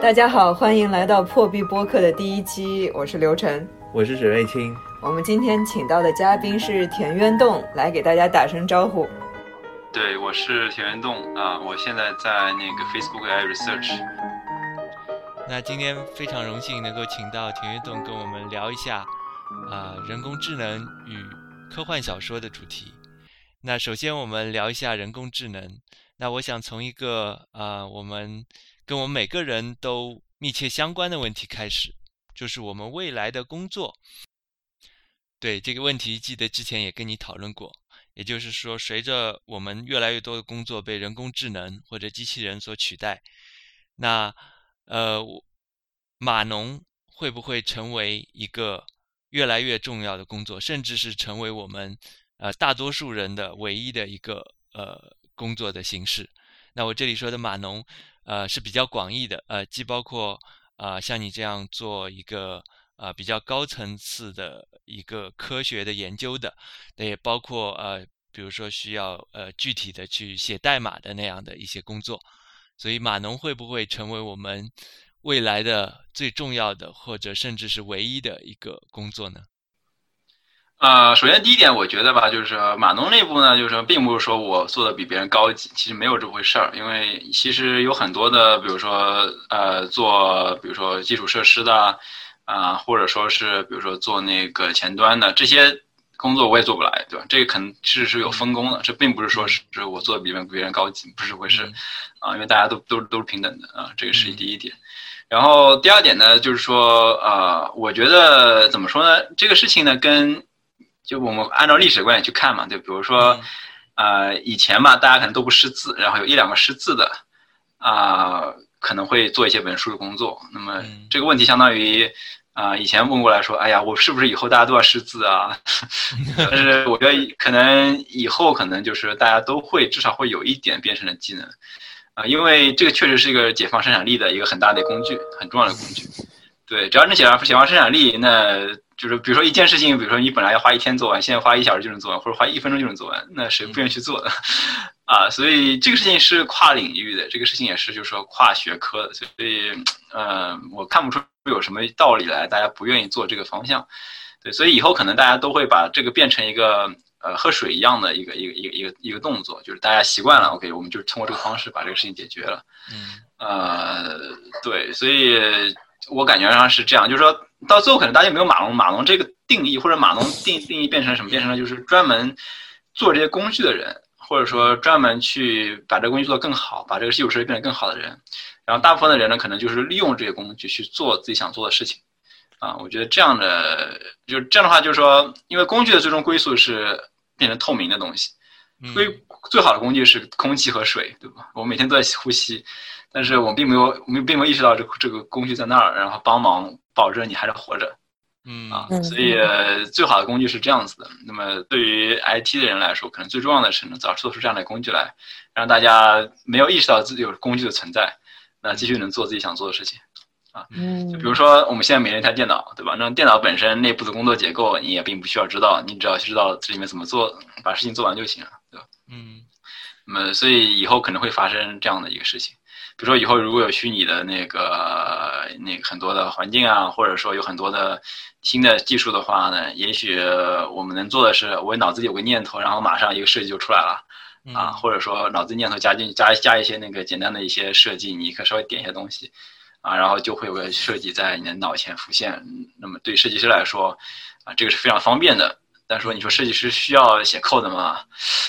大家好，欢迎来到破壁播客的第一期，我是刘晨，我是沈瑞清。我们今天请到的嘉宾是田渊栋，来给大家打声招呼。对，我是田渊栋啊，我现在在那个 Facebook AI Research。那今天非常荣幸能够请到田渊栋跟我们聊一下啊人工智能与科幻小说的主题。那首先我们聊一下人工智能。那我想从一个啊我们跟我们每个人都密切相关的问题开始，就是我们未来的工作。对这个问题，记得之前也跟你讨论过。也就是说，随着我们越来越多的工作被人工智能或者机器人所取代，那呃码农会不会成为一个越来越重要的工作，甚至是成为我们？呃，大多数人的唯一的一个呃工作的形式。那我这里说的码农，呃是比较广义的，呃既包括啊像你这样做一个呃比较高层次的一个科学的研究的，那也包括呃比如说需要呃具体的去写代码的那样的一些工作。所以码农会不会成为我们未来的最重要的，或者甚至是唯一的一个工作呢？呃，首先第一点，我觉得吧，就是码农内部呢，就是说，并不是说我做的比别人高级，其实没有这回事儿。因为其实有很多的，比如说，呃，做比如说基础设施的，啊，或者说是比如说做那个前端的这些工作，我也做不来，对吧？这个肯是是有分工的，这并不是说是我做的比别人别人高级，不是回事，啊，因为大家都都都是平等的啊，这个是第一点。然后第二点呢，就是说，呃，我觉得怎么说呢？这个事情呢，跟就我们按照历史观点去看嘛，就比如说，呃，以前嘛，大家可能都不识字，然后有一两个识字的，啊，可能会做一些文书的工作。那么这个问题相当于，啊，以前问过来说，哎呀，我是不是以后大家都要识字啊？但是我觉得可能以后可能就是大家都会至少会有一点编程的技能，啊，因为这个确实是一个解放生产力的一个很大的工具，很重要的工具。对，只要能解放解放生产力，那。就是比如说一件事情，比如说你本来要花一天做完，现在花一小时就能做完，或者花一分钟就能做完，那谁不愿意去做的啊？所以这个事情是跨领域的，这个事情也是就是说跨学科的，所以呃，我看不出有什么道理来，大家不愿意做这个方向。对，所以以后可能大家都会把这个变成一个呃喝水一样的一个一个一个一个一个动作，就是大家习惯了，OK，我们就通过这个方式把这个事情解决了。嗯，呃，对，所以。我感觉上是这样，就是说到最后可能大家没有马龙马龙这个定义或者马龙定定义变成什么？变成了就是专门做这些工具的人，或者说专门去把这个工具做得更好，把这个基础设施变得更好的人。然后大部分的人呢，可能就是利用这些工具去做自己想做的事情。啊，我觉得这样的就这样的话，就是说，因为工具的最终归宿是变成透明的东西，所以最好的工具是空气和水，对吧？我每天都在呼吸。但是我们并没有，我们并没有意识到这这个工具在那儿，然后帮忙保证你还是活着，嗯啊，所以最好的工具是这样子的。那么对于 IT 的人来说，可能最重要的是能早做出这样的工具来，让大家没有意识到自己有工具的存在，那继续能做自己想做的事情，啊，就比如说我们现在每人一台电脑，对吧？那电脑本身内部的工作结构你也并不需要知道，你只要知道这里面怎么做，把事情做完就行了，对吧？嗯，那么所以以后可能会发生这样的一个事情。比如说以后如果有虚拟的那个那个很多的环境啊，或者说有很多的新的技术的话呢，也许我们能做的是，我脑子里有个念头，然后马上一个设计就出来了，啊，或者说脑子念头加进加加一些那个简单的一些设计，你可稍微点一些东西，啊，然后就会有个设计在你的脑前浮现。那么对设计师来说，啊，这个是非常方便的。但是说你说设计师需要写 code 吗？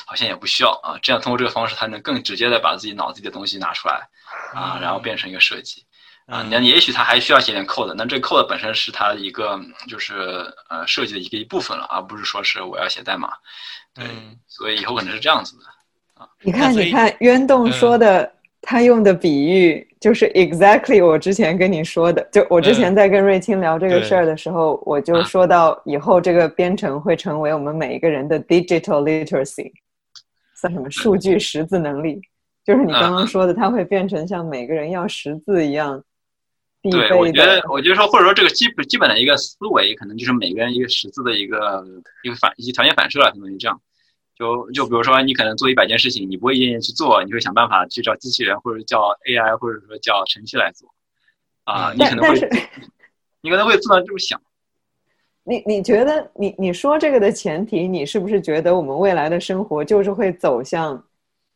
好像也不需要啊。这样通过这个方式，他能更直接的把自己脑子里的东西拿出来。啊，然后变成一个设计，啊，那也许他还需要写点 code，那这个 code 本身是他的一个就是呃设计的一个一部分了，而不是说是我要写代码，对，所以以后可能是这样子的啊。你看，你看，渊洞说的，他用的比喻就是 exactly 我之前跟你说的，就我之前在跟瑞清聊这个事儿的时候，我就说到以后这个编程会成为我们每一个人的 digital literacy，算什么数据识字能力。就是你刚刚说的，它会变成像每个人要识字一样。对，我觉得，我觉得说，或者说这个基本基本的一个思维，可能就是每个人一个识字的一个一个反一些条件反射了，相当于这样。就就比如说，你可能做一百件事情，你不会一件件去做，你会想办法去找机器人或者叫 AI 或者说叫程序来做。啊，你可能会，你可能会做到这么想。你你觉得你你说这个的前提，你是不是觉得我们未来的生活就是会走向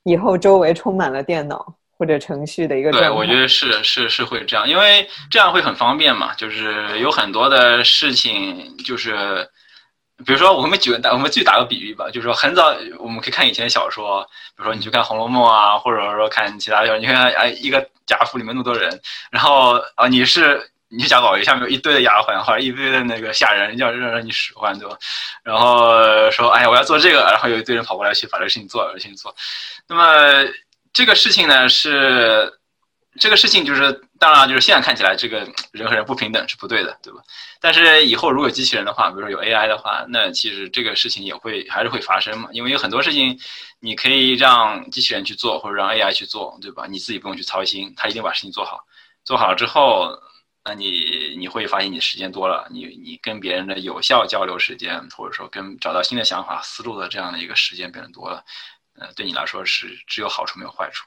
以后周围充满了电脑或者程序的一个状态？对，我觉得是是是会这样，因为这样会很方便嘛。就是有很多的事情，就是比如说我们举个打，我们去打个比喻吧，就是说很早我们可以看以前的小说，比如说你去看《红楼梦》啊，或者说看其他小说，你看哎一个贾府里面那么多人，然后啊你是。你去贾宝玉下面有一堆的丫鬟或者一堆的那个下人，要让让你使唤，对吧？然后说，哎呀，我要做这个，然后有一堆人跑过来去把这个事情做，事情做。那么这个事情呢，是这个事情就是，当然就是现在看起来，这个人和人不平等是不对的，对吧？但是以后如果机器人的话，比如说有 AI 的话，那其实这个事情也会还是会发生嘛，因为有很多事情你可以让机器人去做，或者让 AI 去做，对吧？你自己不用去操心，他一定把事情做好。做好之后。那你你会发现你时间多了，你你跟别人的有效交流时间，或者说跟找到新的想法思路的这样的一个时间变得多了，呃，对你来说是只有好处没有坏处。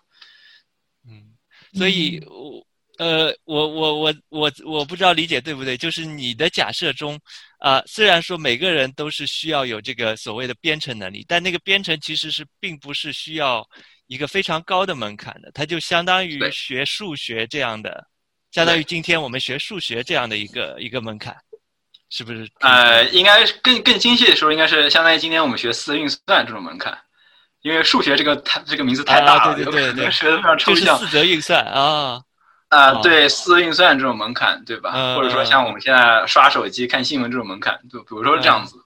嗯，所以，我呃，我我我我我不知道理解对不对，就是你的假设中，啊，虽然说每个人都是需要有这个所谓的编程能力，但那个编程其实是并不是需要一个非常高的门槛的，它就相当于学数学这样的。相当于今天我们学数学这样的一个一个门槛，是不是？呃，应该更更精细的说，应该是相当于今天我们学四运算这种门槛，因为数学这个太这个名字太大了，对对对对，学的非常抽象。四则运算啊啊，对，四运算这种门槛，对吧？或者说像我们现在刷手机看新闻这种门槛，就比如说这样子，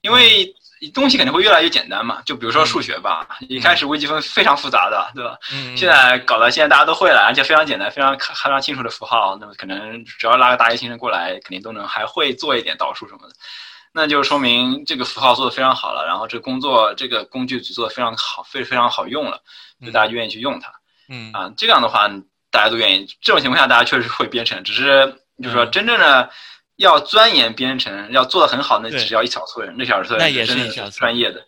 因为。东西肯定会越来越简单嘛，就比如说数学吧，一开始微积分非常复杂的，对吧？嗯。现在搞到现在大家都会了，而且非常简单，非常非常清楚的符号，那么可能只要拉个大一新生过来，肯定都能还会做一点导数什么的，那就说明这个符号做的非常好了，然后这工作这个工具做的非常好，非非常好用了，就大家就愿意去用它。嗯。啊，这样的话大家都愿意，这种情况下大家确实会编程，只是就是说真正的。要钻研编程，要做的很好，那只要一小撮人，那小撮人真的是专业的。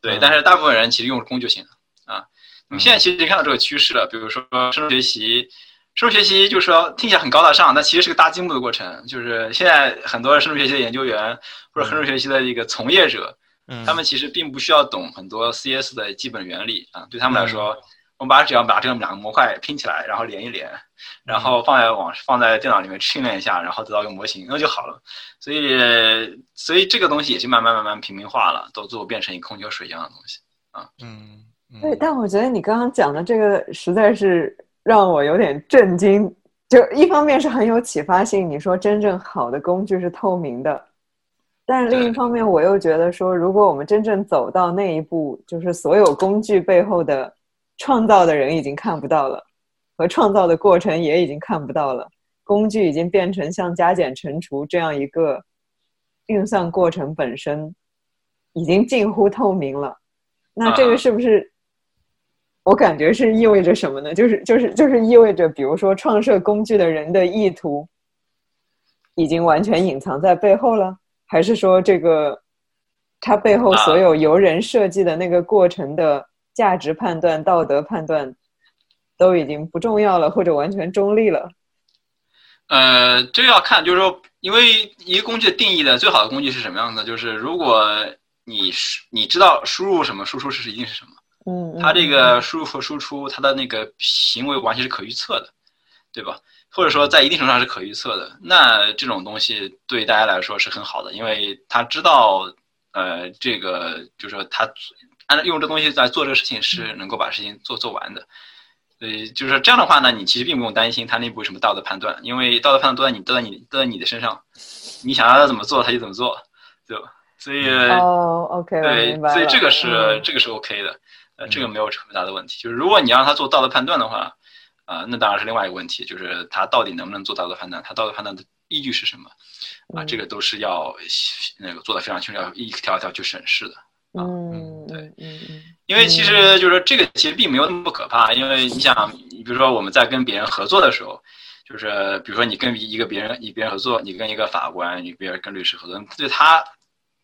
对，但是大部分人其实用工就行了啊。你现在其实看到这个趋势了，比如说深度学习，深度学习就是说听起来很高大上，但其实是个搭积木的过程。就是现在很多深度学习的研究员或者深度学习的一个从业者，他们其实并不需要懂很多 CS 的基本原理啊，对他们来说。我们把只要把这个两个模块拼起来，然后连一连，然后放在网放在电脑里面训练一下，然后得到一个模型，那就好了。所以，所以这个东西也就慢慢慢慢平民化了，都最后变成一个空调水一样的东西啊。嗯，对。但我觉得你刚刚讲的这个实在是让我有点震惊。就一方面是很有启发性，你说真正好的工具是透明的，但是另一方面我又觉得说，如果我们真正走到那一步，就是所有工具背后的。创造的人已经看不到了，和创造的过程也已经看不到了。工具已经变成像加减乘除这样一个运算过程本身，已经近乎透明了。那这个是不是？我感觉是意味着什么呢？就是就是就是意味着，比如说创设工具的人的意图已经完全隐藏在背后了，还是说这个他背后所有由人设计的那个过程的？价值判断、道德判断都已经不重要了，或者完全中立了。呃，这要看，就是说，因为一个工具的定义的最好的工具是什么样的？就是如果你你知道输入什么，输出是一定是什么。嗯。它这个输入和输出，它的那个行为完全是可预测的，对吧？或者说在一定程度上是可预测的。那这种东西对大家来说是很好的，因为他知道，呃，这个就是说他。按照用这东西来做这个事情是能够把事情做做完的，所以就是这样的话呢，你其实并不用担心它内部什么道德判断，因为道德判断都在你都在你都在你的身上，你想让他怎么做他就怎么做，对吧？所以哦，OK，对，所以这个是这个是 OK 的，呃，这个没有什么大的问题。就是如果你让他做道德判断的话，啊，那当然是另外一个问题，就是他到底能不能做道德判断，他道德判断的依据是什么？啊，这个都是要那个做的非常清楚，要一条一条去审视的。嗯，对，嗯嗯，因为其实就是说，这个其实并没有那么可怕，因为你想，你比如说我们在跟别人合作的时候，就是比如说你跟一个别人，你别人合作，你跟一个法官，你别人跟律师合作，对他，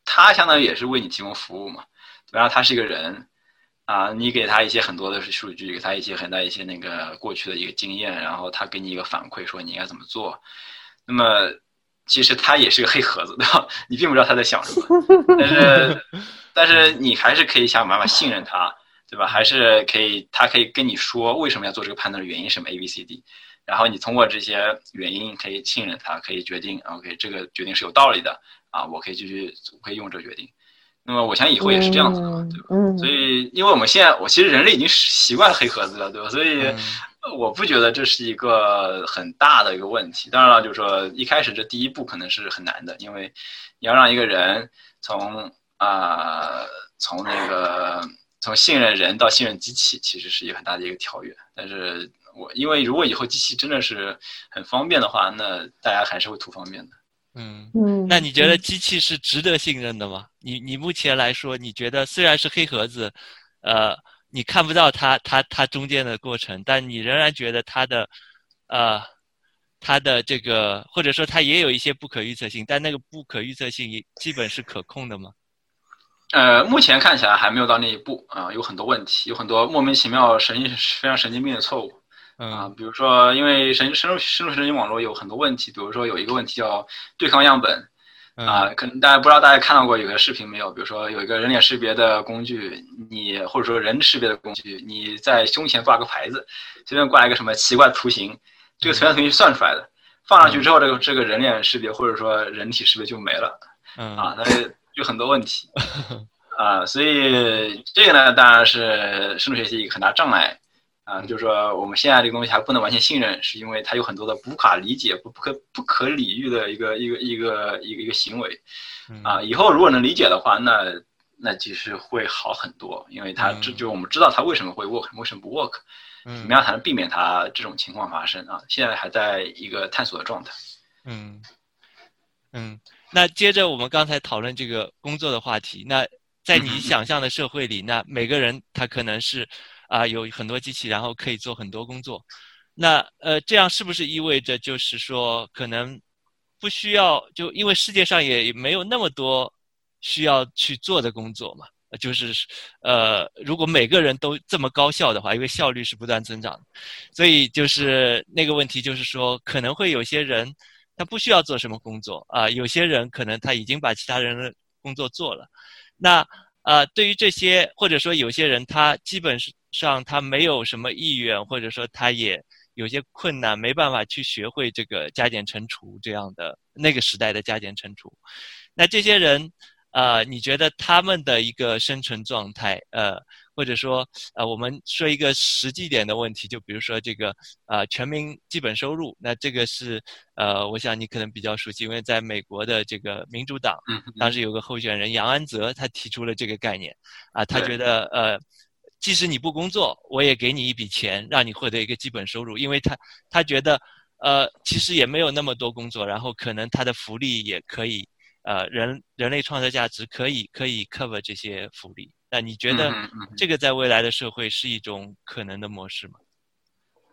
他相当于也是为你提供服务嘛，然后他是一个人，啊，你给他一些很多的数据，给他一些很大一些那个过去的一个经验，然后他给你一个反馈，说你应该怎么做。那么其实他也是个黑盒子，对吧？你并不知道他在想什么，但是但是你还是可以想办法信任他，对吧？还是可以，他可以跟你说为什么要做这个判断的原因什么 A B C D，然后你通过这些原因可以信任他，可以决定 OK 这个决定是有道理的啊，我可以继续可以用这个决定。那么我相信以后也是这样子的嘛，对吧？所以，因为我们现在，我其实人类已经习惯黑盒子了，对吧？所以，我不觉得这是一个很大的一个问题。当然了，就是说一开始这第一步可能是很难的，因为你要让一个人从啊从那个从信任人到信任机器，其实是一个很大的一个跳跃。但是我因为如果以后机器真的是很方便的话，那大家还是会图方便的。嗯嗯，那你觉得机器是值得信任的吗？你你目前来说，你觉得虽然是黑盒子，呃，你看不到它它它中间的过程，但你仍然觉得它的，呃，它的这个或者说它也有一些不可预测性，但那个不可预测性也基本是可控的吗？呃，目前看起来还没有到那一步啊，有很多问题，有很多莫名其妙神经非常神经病的错误。啊，比如说，因为神深入深入神经网络有很多问题，比如说有一个问题叫对抗样本，啊，可能大家不知道大家看到过有个视频没有？比如说有一个人脸识别的工具，你或者说人识别的工具，你在胸前挂个牌子，随便挂一个什么奇怪的图形，这个图形图形算出来的，放上去之后，这个这个人脸识别或者说人体识别就没了，啊，那有很多问题，啊，所以这个呢，当然是深度学习一个很大障碍。啊，就是说我们现在这个东西还不能完全信任，是因为它有很多的不可理解、不不可不可理喻的一个一个一个一个一个行为。啊，以后如果能理解的话，那那其实会好很多，因为它这就我们知道它为什么会 work，为什么不 work，怎么样才能避免它这种情况发生啊？现在还在一个探索的状态。嗯嗯，那接着我们刚才讨论这个工作的话题，那在你 想象的社会里，那每个人他可能是。啊，有很多机器，然后可以做很多工作，那呃，这样是不是意味着就是说，可能不需要就因为世界上也没有那么多需要去做的工作嘛？就是呃，如果每个人都这么高效的话，因为效率是不断增长，所以就是那个问题就是说，可能会有些人他不需要做什么工作啊，有些人可能他已经把其他人的工作做了，那呃，对于这些或者说有些人他基本。上他没有什么意愿，或者说他也有些困难，没办法去学会这个加减乘除这样的那个时代的加减乘除。那这些人，呃，你觉得他们的一个生存状态，呃，或者说，呃，我们说一个实际点的问题，就比如说这个，呃，全民基本收入，那这个是，呃，我想你可能比较熟悉，因为在美国的这个民主党，当时有个候选人杨安泽，他提出了这个概念，啊，他觉得，呃。即使你不工作，我也给你一笔钱，让你获得一个基本收入，因为他他觉得，呃，其实也没有那么多工作，然后可能他的福利也可以，呃，人人类创造价值可以可以 cover 这些福利。那你觉得这个在未来的社会是一种可能的模式吗？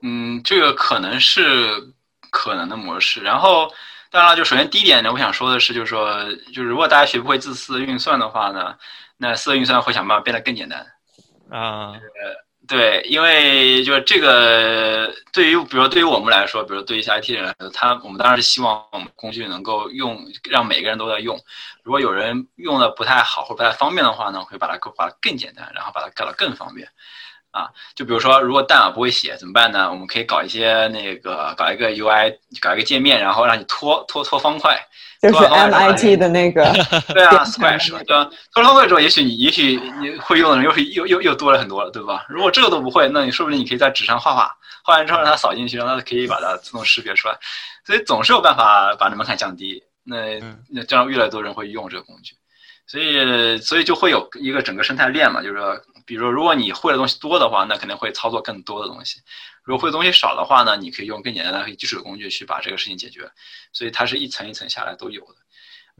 嗯，这个可能是可能的模式。然后，当然了，就首先第一点呢，我想说的是，就是说，就是如果大家学不会自私运算的话呢，那私运算会想办法变得更简单。啊，对，因为就是这个，对于比如对于我们来说，比如对于一些 IT 人来说，他我们当然是希望我们工具能够用，让每个人都在用。如果有人用的不太好或不太方便的话呢，会把它把它更简单，然后把它改到更方便。啊，就比如说，如果代码不会写怎么办呢？我们可以搞一些那个，搞一个 UI，搞一个界面，然后让你拖拖拖方块。就是 MIT 的那个，对啊，Scratch 对吧？拖方块之后，也许你也许你会用的人又是又又又多了很多了，对吧？如果这个都不会，那你说不定你可以在纸上画画，画完之后让它扫进去，让它可以把它自动识别出来。所以总是有办法把门槛降低。那那这样越来越多人会用这个工具，所以所以就会有一个整个生态链嘛，就是说，比如说如果你会的东西多的话，那肯定会操作更多的东西。如果会的东西少的话呢，你可以用更简单的、基础的工具去把这个事情解决，所以它是一层一层下来都有的。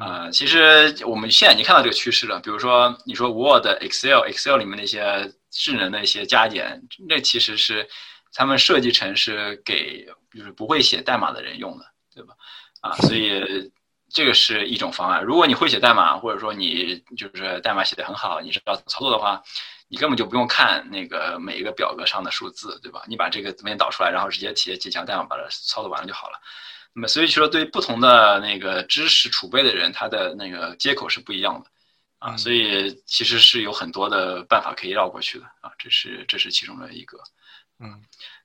呃，其实我们现在已经看到这个趋势了。比如说，你说 Word、Excel、Excel 里面那些智能的一些加减，那其实是他们设计成是给就是不会写代码的人用的，对吧？啊，所以这个是一种方案。如果你会写代码，或者说你就是代码写的很好，你知道操作的话。你根本就不用看那个每一个表格上的数字，对吧？你把这个文件导出来，然后直接写几行代码把它操作完了就好了。那么所以说，对不同的那个知识储备的人，他的那个接口是不一样的啊，所以其实是有很多的办法可以绕过去的啊，这是这是其中的一个，嗯。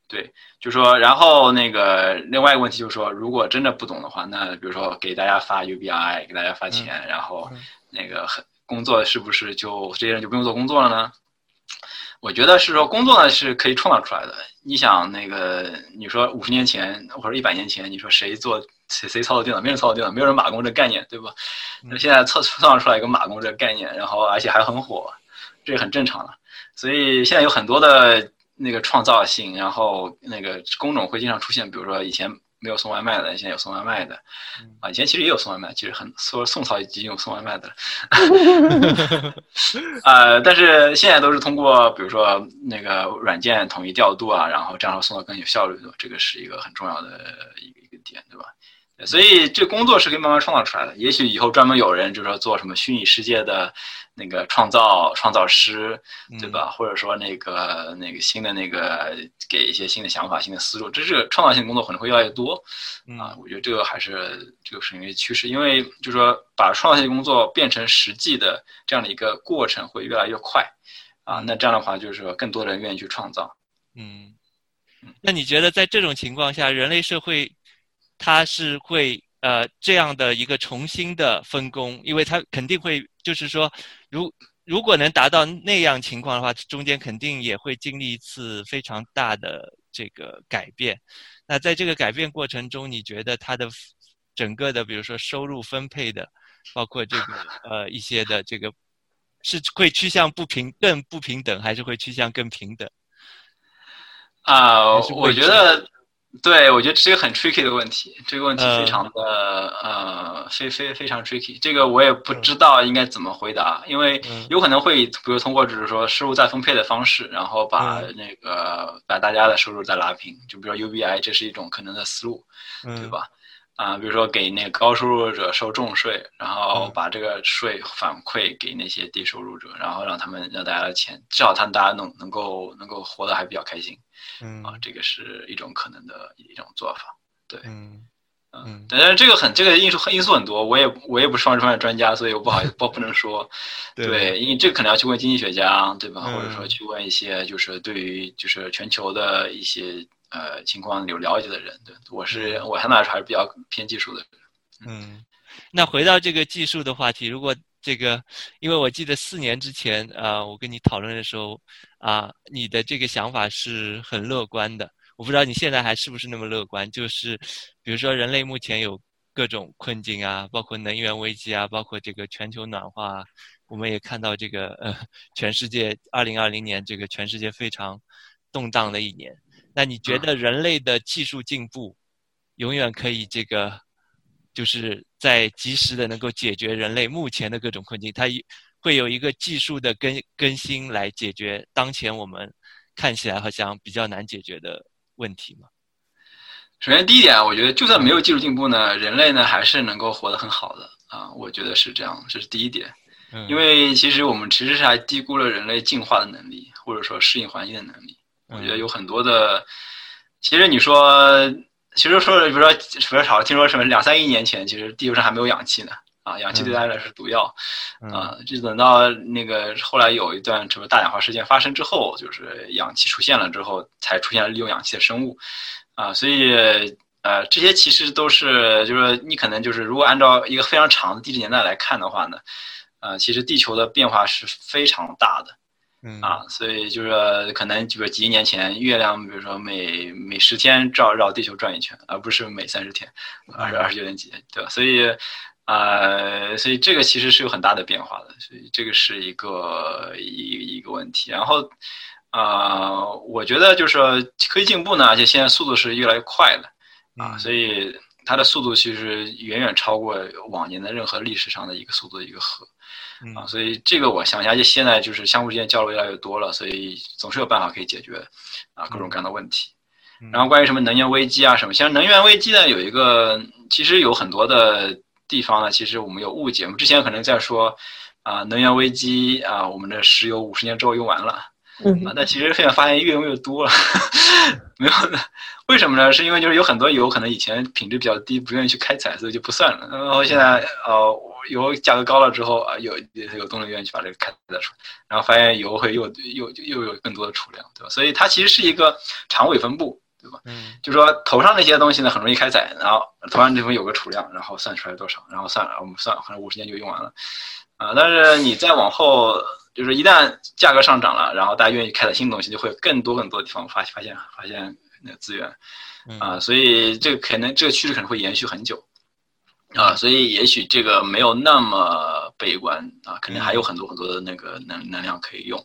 对，就说，然后那个另外一个问题就是说，如果真的不懂的话，那比如说给大家发 UBI，给大家发钱，然后那个很工作是不是就这些人就不用做工作了呢？我觉得是说工作呢是可以创造出来的。你想那个，你说五十年前或者一百年前，你说谁做谁谁操作电脑，没人操作电脑，没有人马工这概念，对吧？那现在创创造出来一个马工这个概念，然后而且还很火，这也很正常了。所以现在有很多的。那个创造性，然后那个工种会经常出现，比如说以前没有送外卖的，现在有送外卖的，啊，以前其实也有送外卖，其实很说宋朝已经有送外卖的。了，呃，但是现在都是通过比如说那个软件统一调度啊，然后这样送的更有效率，这个是一个很重要的一个一个点，对吧？所以这工作是可以慢慢创造出来的，也许以后专门有人就是说做什么虚拟世界的。那个创造创造师，对吧？或者说那个那个新的那个给一些新的想法、新的思路，这是创造性工作可能会越来越多啊。我觉得这个还是这个是一个趋势，因为就是说把创造性工作变成实际的这样的一个过程会越来越快啊。那这样的话，就是说更多的人愿意去创造。嗯，那你觉得在这种情况下，人类社会它是会？呃，这样的一个重新的分工，因为它肯定会，就是说，如如果能达到那样情况的话，中间肯定也会经历一次非常大的这个改变。那在这个改变过程中，你觉得它的整个的，比如说收入分配的，包括这个呃一些的这个，是会趋向不平更不平等，还是会趋向更平等？啊，我觉得。对，我觉得是一个很 tricky 的问题，这个问题非常的呃，非非非常 tricky，这个我也不知道应该怎么回答，因为有可能会，比如通过就是说收入再分配的方式，然后把那个把大家的收入再拉平，就比如说 UBI，这是一种可能的思路，对吧？啊，比如说给那个高收入者收重税，然后把这个税反馈给那些低收入者，然后让他们让大家的钱，至少他们大家能能够能够活得还比较开心。嗯。啊，这个是一种可能的一种做法，对，嗯嗯，但是这个很这个因素因素很多，我也我也不是方面的专家，所以我不好不不能说，对，因为这个可能要去问经济学家，对吧？或者说去问一些就是对于就是全球的一些呃情况有了解的人，对，我是我相对来说还是比较偏技术的人，嗯，那回到这个技术的话题，如果。这个，因为我记得四年之前，啊，我跟你讨论的时候，啊，你的这个想法是很乐观的。我不知道你现在还是不是那么乐观。就是，比如说人类目前有各种困境啊，包括能源危机啊，包括这个全球暖化，我们也看到这个呃，全世界二零二零年这个全世界非常动荡的一年。那你觉得人类的技术进步，永远可以这个？就是在及时的能够解决人类目前的各种困境，它会有一个技术的更更新来解决当前我们看起来好像比较难解决的问题吗？首先，第一点，我觉得就算没有技术进步呢，人类呢还是能够活得很好的啊，我觉得是这样，这是第一点。因为其实我们其实是还低估了人类进化的能力，或者说适应环境的能力。我觉得有很多的，其实你说。其实说，比如说，比如说，好听说什么两三亿年前，其实地球上还没有氧气呢，啊，氧气对大家来说是毒药，啊，就等到那个后来有一段什么大氧化事件发生之后，就是氧气出现了之后，才出现了利用氧气的生物，啊，所以呃，这些其实都是，就是你可能就是如果按照一个非常长的地质年代来看的话呢，呃，其实地球的变化是非常大的。啊，所以就是可能，就是几亿年前，月亮比如说每每十天绕绕地球转一圈，而不是每三十天，二十二十九点几，对吧？所以，呃，所以这个其实是有很大的变化的，所以这个是一个一一个问题。然后，呃，我觉得就是科技进步呢，而且现在速度是越来越快的，啊，所以它的速度其实远远超过往年的任何历史上的一个速度的一个和。啊，所以这个我想一下，就现在就是相互之间交流越来越多了，所以总是有办法可以解决啊各种各样的问题。然后关于什么能源危机啊什么，像能源危机呢，有一个其实有很多的地方呢，其实我们有误解。我们之前可能在说，啊，能源危机啊，我们的石油五十年之后用完了。嗯，啊，但其实现在发现越用越多了，没有的，为什么呢？是因为就是有很多油可能以前品质比较低，不愿意去开采，所以就不算了。然后现在呃，油价格高了之后啊，有有动力愿意去把这个开采出来，然后发现油会又又又有更多的储量，对吧？所以它其实是一个长尾分布，对吧？嗯，就说头上那些东西呢很容易开采，然后头上这边有个储量，然后算出来多少，然后算了，我们算反正五十年就用完了，啊，但是你再往后。就是一旦价格上涨了，然后大家愿意开采新东西，就会有更多更多的地方发发现发现那个资源，啊，所以这个可能这个趋势可能会延续很久，啊，所以也许这个没有那么悲观啊，肯定还有很多很多的那个能能量可以用。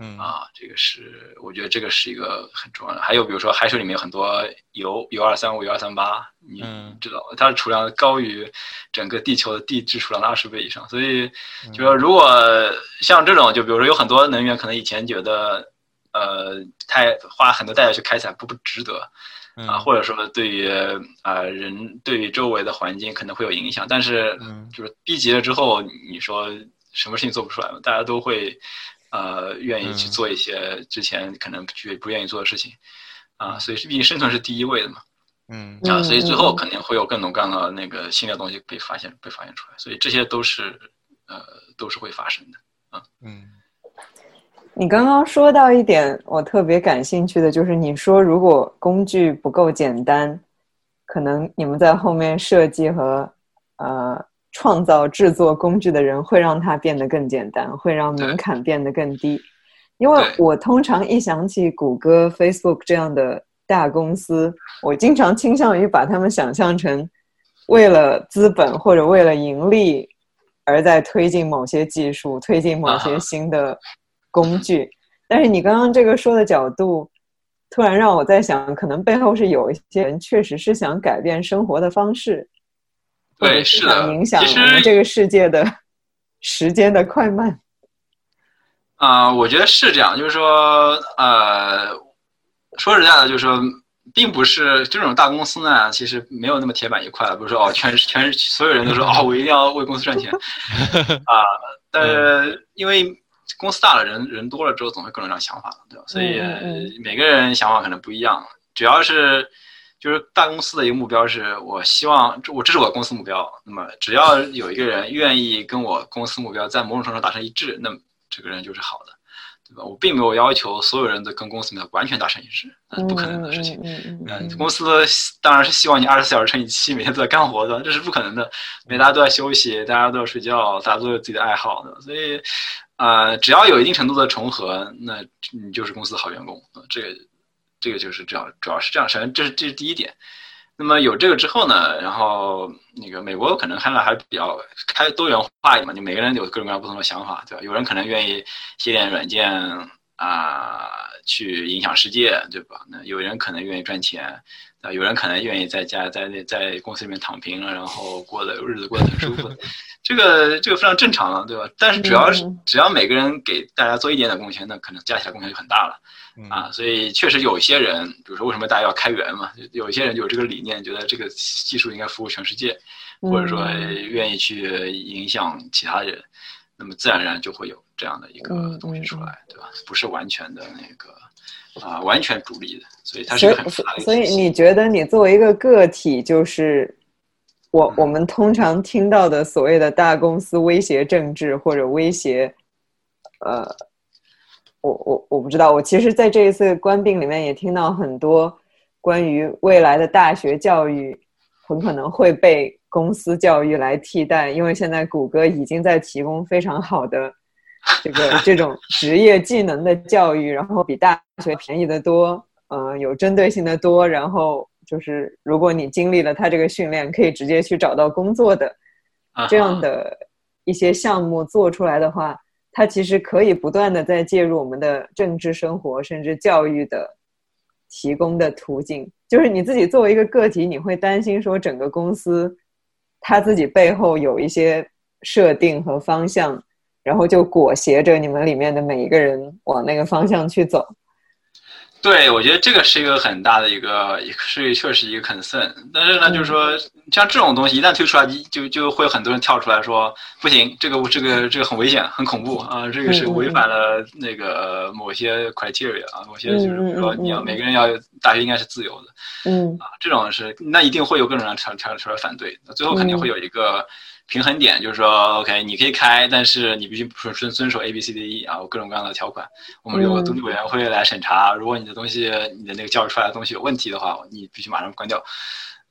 嗯啊，这个是我觉得这个是一个很重要的。还有比如说海水里面有很多铀，铀二三五、铀二三八，你知道它的储量高于整个地球的地质储量的二十倍以上。所以就说如果像这种，就比如说有很多能源，可能以前觉得呃太花很多代价去开采不不值得啊，或者说对于啊人对于周围的环境可能会有影响，但是就是逼急了之后，你说什么事情做不出来嘛？大家都会。呃，愿意去做一些之前可能不不愿意做的事情，啊，所以毕竟生存是第一位的嘛，嗯，啊，所以最后肯定会有各种各样的那个新的东西被发现被发现出来，所以这些都是呃都是会发生的，啊，嗯，你刚刚说到一点，我特别感兴趣的就是你说如果工具不够简单，可能你们在后面设计和呃。创造制作工具的人会让它变得更简单，会让门槛变得更低。因为我通常一想起谷歌、Facebook 这样的大公司，我经常倾向于把他们想象成为了资本或者为了盈利而在推进某些技术、推进某些新的工具。但是你刚刚这个说的角度，突然让我在想，可能背后是有一些人确实是想改变生活的方式。对，是的，影响我们这个世界的时间的快慢。啊，我觉得是这样，就是说，呃，说实在的，就是说，并不是这种大公司呢，其实没有那么铁板一块，不是说哦，全全所有人都说哦，我一定要为公司赚钱 啊。但是因为公司大了，人人多了之后，总会各种各样想法对吧？所以每个人想法可能不一样，主要是。就是大公司的一个目标是，我希望这我这是我公司目标。那么只要有一个人愿意跟我公司目标在某种程度上达成一致，那么这个人就是好的，对吧？我并没有要求所有人都跟公司目标完全达成一致，那是，不可能的事情。嗯，公司当然是希望你二十四小时乘以七，每天都在干活的，这是不可能的。因为大家都在休息，大家都在睡觉，大家都有自己的爱好的，所以，呃，只要有一定程度的重合，那你就是公司的好员工。这个。这个就是这样，主要是这样。首先，这是这是第一点。那么有这个之后呢，然后那个美国可能看来还比较开多元化一点嘛，就每个人有各种各样不同的想法，对吧？有人可能愿意写点软件啊，去影响世界，对吧？那有人可能愿意赚钱，啊，有人可能愿意在家在那在公司里面躺平了，然后过的日子过得很舒服。这个这个非常正常了，对吧？但是主要是只要每个人给大家做一点点贡献，那可能加起来贡献就很大了。啊，所以确实有一些人，比如说为什么大家要开源嘛？有一些人有这个理念，觉得这个技术应该服务全世界，或者说愿意去影响其他人，那么自然而然就会有这样的一个东西出来，对吧？不是完全的那个啊，完全独立的，所以它是一个很复杂的。所以你觉得你作为一个个体，就是我我们通常听到的所谓的大公司威胁政治或者威胁，呃。我我我不知道，我其实在这一次官病里面也听到很多关于未来的大学教育很可能会被公司教育来替代，因为现在谷歌已经在提供非常好的这个这种职业技能的教育，然后比大学便宜的多，嗯，有针对性的多，然后就是如果你经历了他这个训练，可以直接去找到工作的这样的一些项目做出来的话。它其实可以不断的在介入我们的政治生活，甚至教育的提供的途径。就是你自己作为一个个体，你会担心说整个公司他自己背后有一些设定和方向，然后就裹挟着你们里面的每一个人往那个方向去走。对，我觉得这个是一个很大的一个，是确实一个 concern。但是呢，就是说，像这种东西一旦推出来，就就会有很多人跳出来说，不行，这个这个这个很危险，很恐怖啊，这个是违反了那个某些 criteria 啊，某些就是比如说你要每个人要大学应该是自由的，嗯啊，这种是那一定会有各种人跳跳出来反对，最后肯定会有一个。平衡点就是说，OK，你可以开，但是你必须遵遵遵守 A B C D E 啊，各种各样的条款。我们有个独立委员会来审查，如果你的东西，你的那个教育出来的东西有问题的话，你必须马上关掉。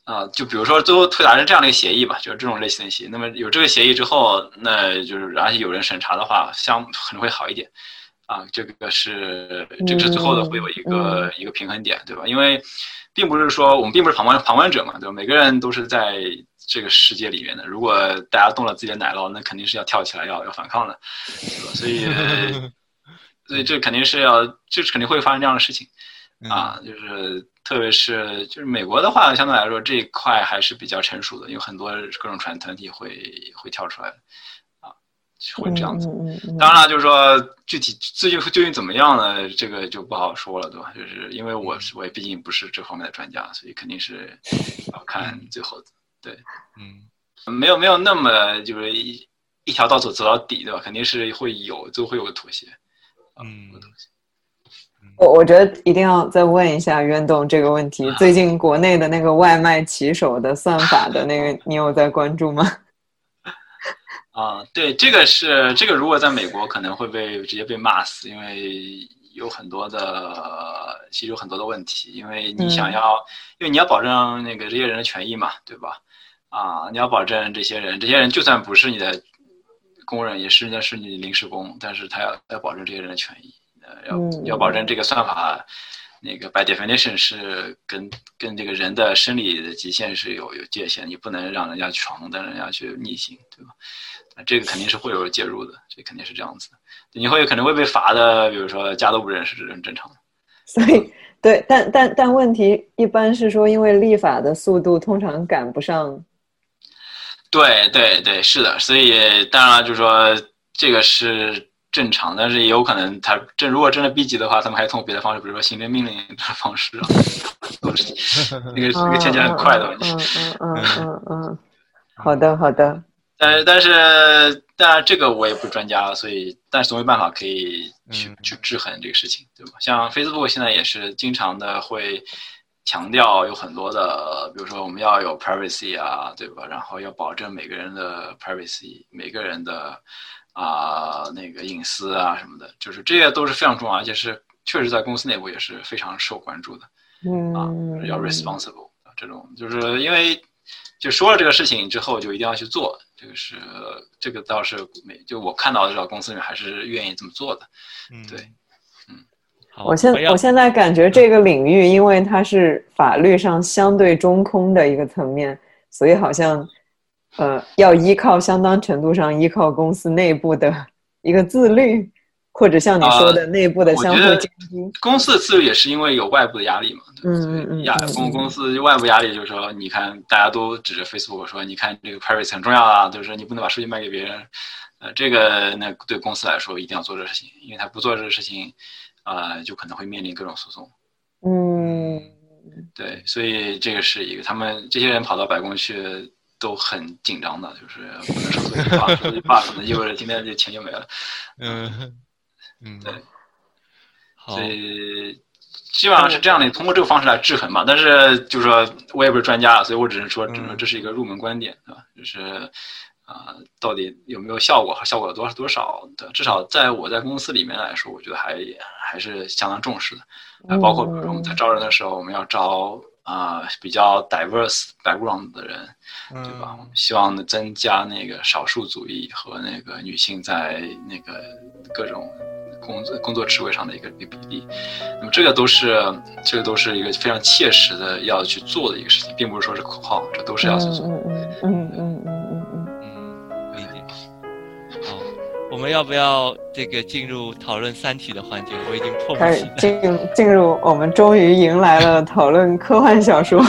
啊，就比如说最后推达成这样的一个协议吧，就是这种类型的协议。那么有这个协议之后，那就是而且有人审查的话，相可能会好一点。啊，这个是这个是最后的会有一个一个平衡点，对吧？因为并不是说我们并不是旁观旁观者嘛，对吧？每个人都是在。这个世界里面的，如果大家动了自己的奶酪，那肯定是要跳起来要要反抗的，对吧？所以，所以这肯定是要，就是肯定会发生这样的事情啊。就是特别是就是美国的话，相对来说这一块还是比较成熟的，有很多各种传团体会会跳出来啊，会这样子。当然了，就是说具体最近究竟怎么样呢？这个就不好说了，对吧？就是因为我我也毕竟不是这方面的专家，所以肯定是要 看最后。对，嗯，没有没有那么就是一一条道走走到底，对吧？肯定是会有，就会有个妥协，嗯，我我觉得一定要再问一下渊董这个问题。最近国内的那个外卖骑手的算法的那个，你有在关注吗？啊，对，这个是这个，如果在美国可能会被直接被骂死，因为有很多的，其实有很多的问题，因为你想要，因为你要保证那个这些人的权益嘛，对吧？啊，你要保证这些人，这些人就算不是你的工人，也是那是你临时工，但是他要要保证这些人的权益，呃，要要保证这个算法，那个 by definition 是跟跟这个人的生理的极限是有有界限，你不能让人家闯，但人家去逆行，对吧？这个肯定是会有介入的，这肯定是这样子，你会可能会被罚的，比如说家都不认识，这是正常的。所以，对，但但但问题一般是说，因为立法的速度通常赶不上。对对对，是的，所以当然了，就是说这个是正常，但是也有可能他这如果真的逼急的话，他们还通过别的方式，比如说行政命令的方式啊，那个那个听起来很快的问题。嗯嗯嗯嗯嗯，好的好的。但是但是当然这个我也不是专家，所以但是总有办法可以去去制衡这个事情，对吧？像 Facebook 现在也是经常的会。强调有很多的，比如说我们要有 privacy 啊，对吧？然后要保证每个人的 privacy，每个人的啊那个隐私啊什么的，就是这些都是非常重要，而且是确实在公司内部也是非常受关注的。嗯，啊，要 responsible 这种，就是因为就说了这个事情之后，就一定要去做，这个是这个倒是没就我看到的，时候公司里面还是愿意这么做的。嗯，对。我现我现在感觉这个领域，因为它是法律上相对中空的一个层面，所以好像，呃，要依靠相当程度上依靠公司内部的一个自律，或者像你说的内部的相互监督。公司的自律也是因为有外部的压力嘛？嗯嗯嗯。压公公司外部压力就是说，你看大家都指着 Facebook 说，你看这个 privacy 很重要啊，就是你不能把数据卖给别人。呃，这个那对公司来说一定要做这个事情，因为他不做这个事情。呃，就可能会面临各种诉讼。嗯，对，所以这个是一个，他们这些人跑到白宫去都很紧张的，就是不能说错句话，说句话可能意味着今天这钱就没了。嗯嗯，对。所以基本上是这样的，通过这个方式来制衡嘛。但是就是说我也不是专家，所以我只能说，只能说这是一个入门观点，对吧？就是。啊，到底有没有效果？效果有多少多少的？至少在我在公司里面来说，我觉得还还是相当重视的。啊，包括比如说我们在招人的时候，我们要招啊比较 diverse background 的人，对吧？我们希望增加那个少数族裔和那个女性在那个各种工作工作职位上的一个一个比例。那么这个都是这个都是一个非常切实的要去做的一个事情，并不是说是口号，这都是要去做。嗯嗯嗯嗯嗯嗯嗯，理解。好。我们要不要这个进入讨论《三体》的环节？我已经迫不及待。进进入，我们终于迎来了讨论科幻小说。